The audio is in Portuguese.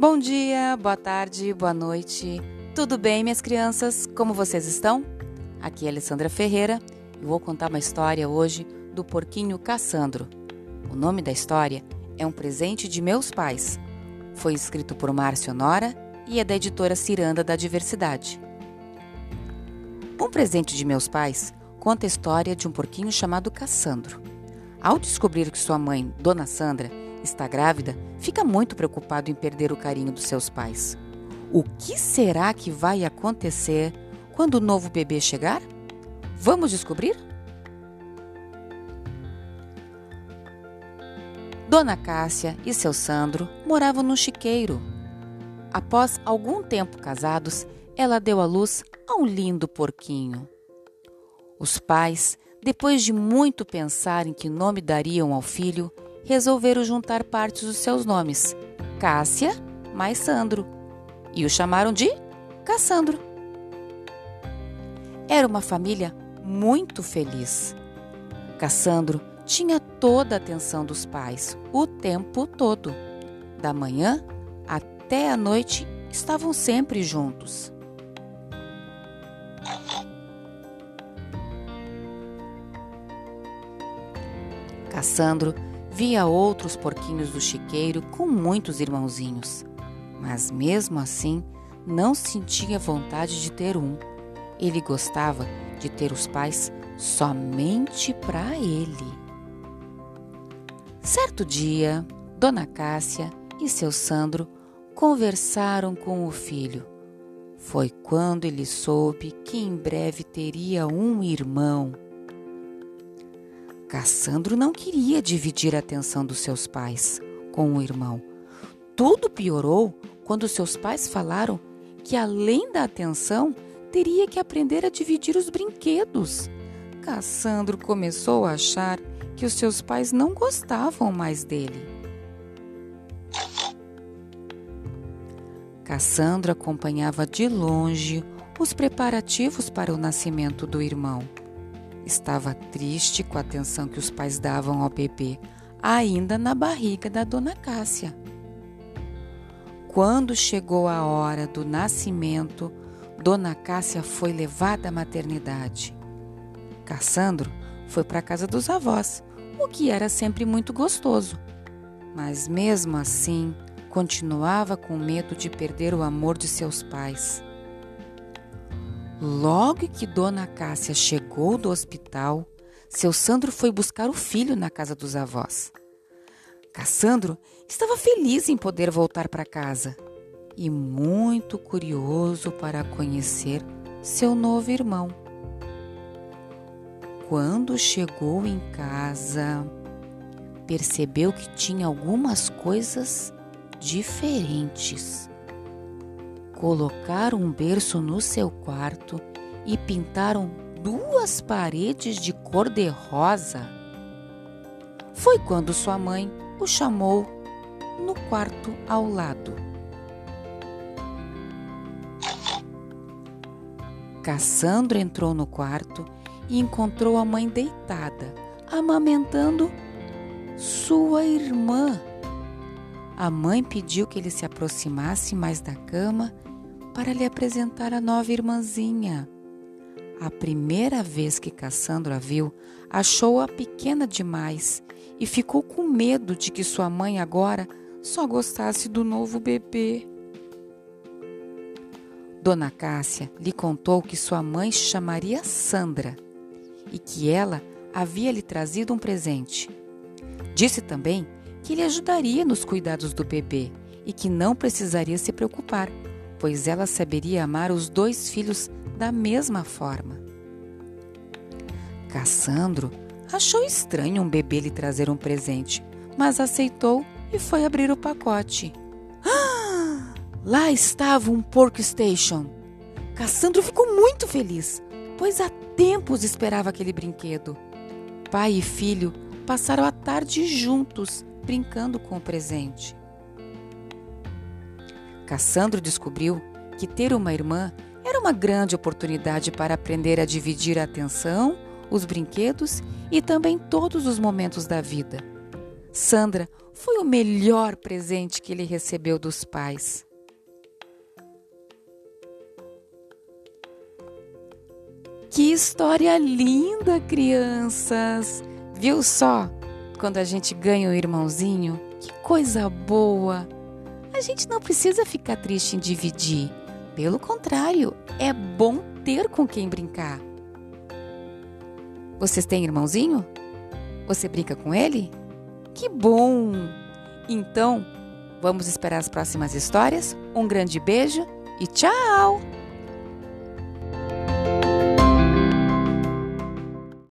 Bom dia, boa tarde, boa noite. Tudo bem, minhas crianças? Como vocês estão? Aqui é Alessandra Ferreira e vou contar uma história hoje do porquinho Cassandro. O nome da história é Um Presente de Meus Pais. Foi escrito por Márcio Nora e é da editora Ciranda da Diversidade. Um Presente de Meus Pais conta a história de um porquinho chamado Cassandro. Ao descobrir que sua mãe, Dona Sandra, está grávida, fica muito preocupado em perder o carinho dos seus pais. O que será que vai acontecer quando o novo bebê chegar? Vamos descobrir? Dona Cássia e seu Sandro moravam num chiqueiro. Após algum tempo casados, ela deu à luz a um lindo porquinho. Os pais, depois de muito pensar em que nome dariam ao filho, resolveram juntar partes dos seus nomes, Cássia mais Sandro, e o chamaram de Cassandro. Era uma família muito feliz. Cassandro tinha toda a atenção dos pais o tempo todo. Da manhã até a noite estavam sempre juntos. Cassandro via outros porquinhos do chiqueiro com muitos irmãozinhos, mas mesmo assim não sentia vontade de ter um. Ele gostava de ter os pais somente para ele. Certo dia, Dona Cássia e seu Sandro conversaram com o filho. Foi quando ele soube que em breve teria um irmão. Cassandro não queria dividir a atenção dos seus pais com o irmão. Tudo piorou quando seus pais falaram que, além da atenção, teria que aprender a dividir os brinquedos. Cassandro começou a achar que os seus pais não gostavam mais dele. Cassandro acompanhava de longe os preparativos para o nascimento do irmão. Estava triste com a atenção que os pais davam ao bebê, ainda na barriga da dona Cássia. Quando chegou a hora do nascimento, Dona Cássia foi levada à maternidade. Cassandro foi para a casa dos avós, o que era sempre muito gostoso. Mas mesmo assim, continuava com medo de perder o amor de seus pais. Logo que Dona Cássia chegou do hospital, seu Sandro foi buscar o filho na casa dos avós. Cassandro estava feliz em poder voltar para casa e muito curioso para conhecer seu novo irmão. Quando chegou em casa, percebeu que tinha algumas coisas diferentes colocaram um berço no seu quarto e pintaram duas paredes de cor-de-rosa. Foi quando sua mãe o chamou no quarto ao lado. Cassandro entrou no quarto e encontrou a mãe deitada, amamentando sua irmã. A mãe pediu que ele se aproximasse mais da cama para lhe apresentar a nova irmãzinha. A primeira vez que Cassandra a viu, achou-a pequena demais e ficou com medo de que sua mãe agora só gostasse do novo bebê. Dona Cássia lhe contou que sua mãe se chamaria Sandra e que ela havia lhe trazido um presente. Disse também que lhe ajudaria nos cuidados do bebê e que não precisaria se preocupar, pois ela saberia amar os dois filhos da mesma forma. Cassandro achou estranho um bebê lhe trazer um presente, mas aceitou e foi abrir o pacote. Ah, lá estava um Pork Station. Cassandro ficou muito feliz, pois há tempos esperava aquele brinquedo. Pai e filho passaram a tarde juntos, brincando com o presente. Cassandro descobriu que ter uma irmã era uma grande oportunidade para aprender a dividir a atenção, os brinquedos e também todos os momentos da vida. Sandra foi o melhor presente que ele recebeu dos pais. Que história linda, crianças! Viu só? Quando a gente ganha um irmãozinho, que coisa boa! A gente não precisa ficar triste em dividir. Pelo contrário, é bom ter com quem brincar. Vocês têm irmãozinho? Você brinca com ele? Que bom! Então, vamos esperar as próximas histórias? Um grande beijo e tchau!